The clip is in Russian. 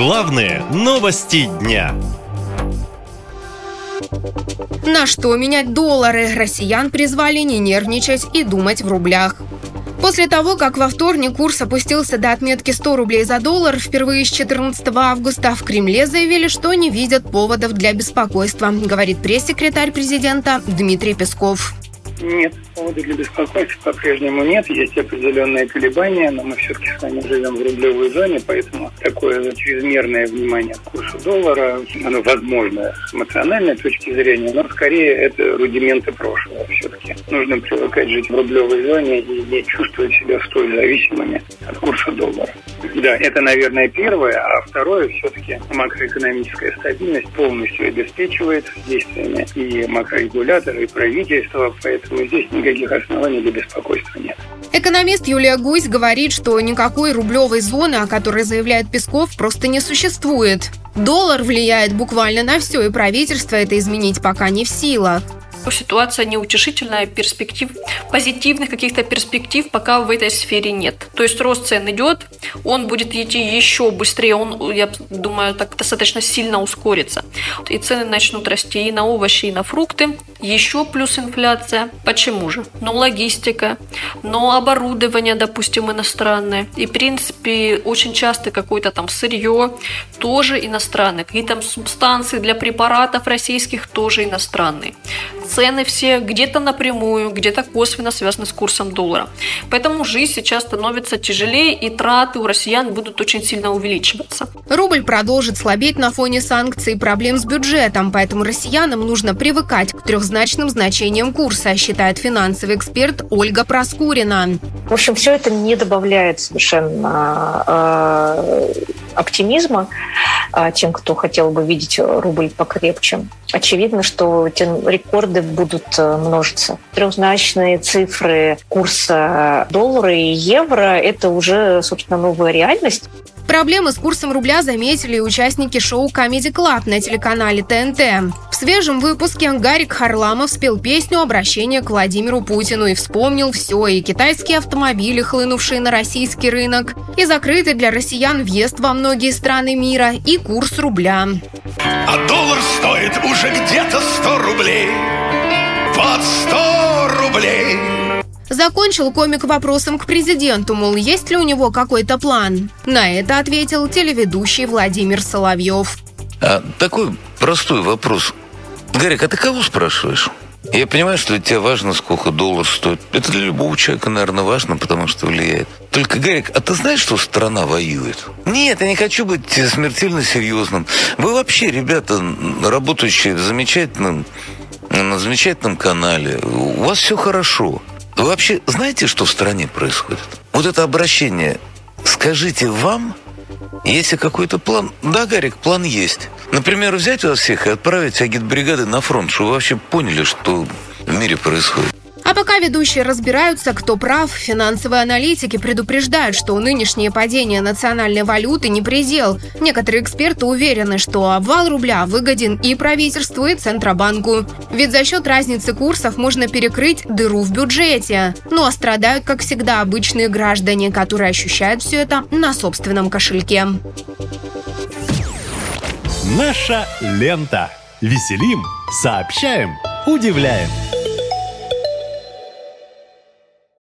Главные новости дня. На что менять доллары? Россиян призвали не нервничать и думать в рублях. После того, как во вторник курс опустился до отметки 100 рублей за доллар, впервые с 14 августа в Кремле заявили, что не видят поводов для беспокойства, говорит пресс-секретарь президента Дмитрий Песков. Нет, повода для беспокойства по-прежнему нет. Есть определенные колебания, но мы все-таки с вами живем в рублевой зоне, поэтому такое чрезмерное внимание к курсу доллара, оно возможно с эмоциональной точки зрения, но скорее это рудименты прошлого все-таки. Нужно привыкать жить в рублевой зоне и не чувствовать себя столь зависимыми от курса доллара. Да, это, наверное, первое, а второе все-таки макроэкономическая стабильность полностью обеспечивает действиями и макрорегулятора, и правительства, поэтому здесь никаких оснований для беспокойства нет. Экономист Юлия Гусь говорит, что никакой рублевой зоны, о которой заявляет Песков, просто не существует. Доллар влияет буквально на все, и правительство это изменить пока не в силах ситуация неутешительная, перспектив, позитивных каких-то перспектив пока в этой сфере нет. То есть рост цен идет, он будет идти еще быстрее, он, я думаю, так достаточно сильно ускорится. И цены начнут расти и на овощи, и на фрукты. Еще плюс инфляция. Почему же? Ну, логистика, но оборудование, допустим, иностранное. И, в принципе, очень часто какое-то там сырье тоже иностранное. Какие-то субстанции для препаратов российских тоже иностранные цены все где-то напрямую, где-то косвенно связаны с курсом доллара. Поэтому жизнь сейчас становится тяжелее, и траты у россиян будут очень сильно увеличиваться. Рубль продолжит слабеть на фоне санкций и проблем с бюджетом, поэтому россиянам нужно привыкать к трехзначным значениям курса, считает финансовый эксперт Ольга Проскурина. В общем, все это не добавляет совершенно э, оптимизма э, тем, кто хотел бы видеть рубль покрепче. Очевидно, что эти рекорды будут э, множиться. Трехзначные цифры курса доллара и евро – это уже, собственно, новая реальность. Проблемы с курсом рубля заметили участники шоу Comedy Club на телеканале ТНТ. В свежем выпуске Гарик Харламов спел песню «Обращение к Владимиру Путину» и вспомнил все, и китайские автомобили, хлынувшие на российский рынок, и закрытый для россиян въезд во многие страны мира, и курс рубля. А доллар стоит уже где-то 100 рублей. Вот 100 рублей. Закончил комик вопросом к президенту, мол, есть ли у него какой-то план. На это ответил телеведущий Владимир Соловьев. А, такой простой вопрос. Гарик, а ты кого спрашиваешь? Я понимаю, что для тебя важно, сколько доллар стоит. Это для любого человека, наверное, важно, потому что влияет. Только, Гарик, а ты знаешь, что страна воюет? Нет, я не хочу быть смертельно серьезным. Вы вообще, ребята, работающие в замечательном, на замечательном канале, у вас все хорошо. Вы вообще знаете, что в стране происходит? Вот это обращение «скажите вам», если какой-то план... Да, Гарик, план есть. Например, взять вас всех и отправить агитбригады на фронт, чтобы вы вообще поняли, что в мире происходит. А пока ведущие разбираются, кто прав, финансовые аналитики предупреждают, что нынешнее падение национальной валюты не предел. Некоторые эксперты уверены, что обвал рубля выгоден и правительству, и Центробанку. Ведь за счет разницы курсов можно перекрыть дыру в бюджете. Ну а страдают, как всегда, обычные граждане, которые ощущают все это на собственном кошельке. Наша лента. Веселим, сообщаем, удивляем.